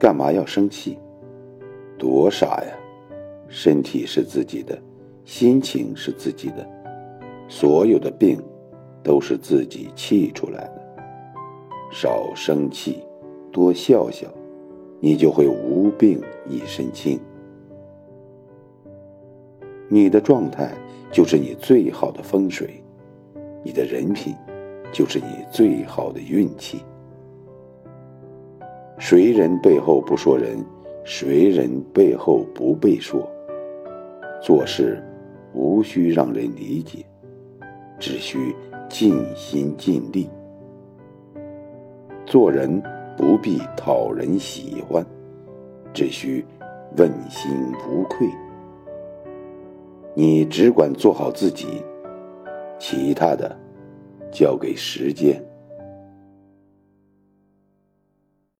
干嘛要生气？多傻呀！身体是自己的，心情是自己的，所有的病都是自己气出来的。少生气，多笑笑，你就会无病一身轻。你的状态就是你最好的风水，你的人品就是你最好的运气。谁人背后不说人，谁人背后不被说。做事无需让人理解，只需尽心尽力。做人不必讨人喜欢，只需问心无愧。你只管做好自己，其他的交给时间。